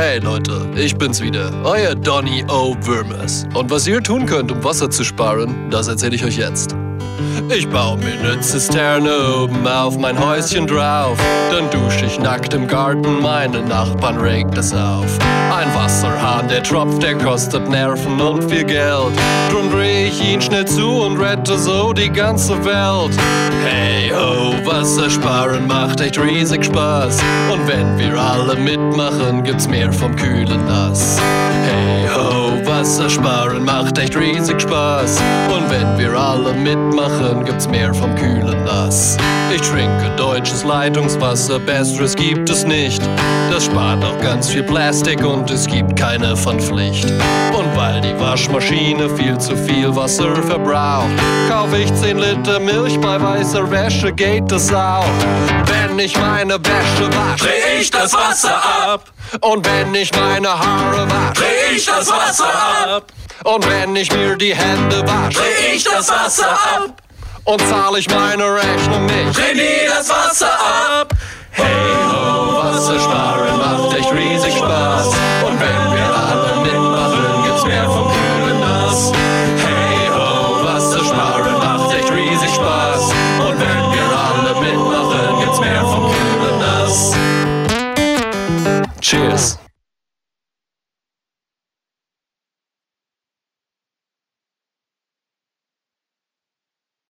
Hey Leute, ich bin's wieder, euer Donny O. Würmers. Und was ihr tun könnt, um Wasser zu sparen, das erzähle ich euch jetzt. Ich baue mir ne Zisterne oben auf mein Häuschen drauf. Dann dusche ich nackt im Garten, meine Nachbarn regt es auf. Ein Wasserhahn, der tropft, der kostet Nerven und viel Geld. Drum dreh ich ihn schnell zu und rette so die ganze Welt. Hey ho, Wasser sparen macht echt riesig Spaß. Und wenn wir alle mitmachen, gibt's mehr vom kühlen Nass. Hey ho, Wasser sparen macht echt riesig Spaß. Und wenn alle mitmachen, gibt's mehr vom kühlen Nass. Ich trinke deutsches Leitungswasser, besseres gibt es nicht. Das spart auch ganz viel Plastik und es gibt keine von Pflicht. Und weil die Waschmaschine viel zu viel Wasser verbraucht, kaufe ich 10 Liter Milch bei weißer Wäsche, geht das auch. Wenn ich meine Wäsche wasche, dreh ich das Wasser ab. Und wenn ich meine Haare wasche, dreh ich das Wasser ab. Und wenn ich mir die Hände wasche, dreh ich das Wasser ab. Und zahle ich meine Rechnung nicht, dreh nie das Wasser ab. Hey ho, Wasser sparen macht echt riesig Spaß. Und wenn wir alle mitmachen, gibt's mehr vom kühlen Nass. Hey ho, Wasser sparen macht echt riesig Spaß. Und wenn wir alle mitmachen, gibt's mehr vom kühlen Nass. Cheers.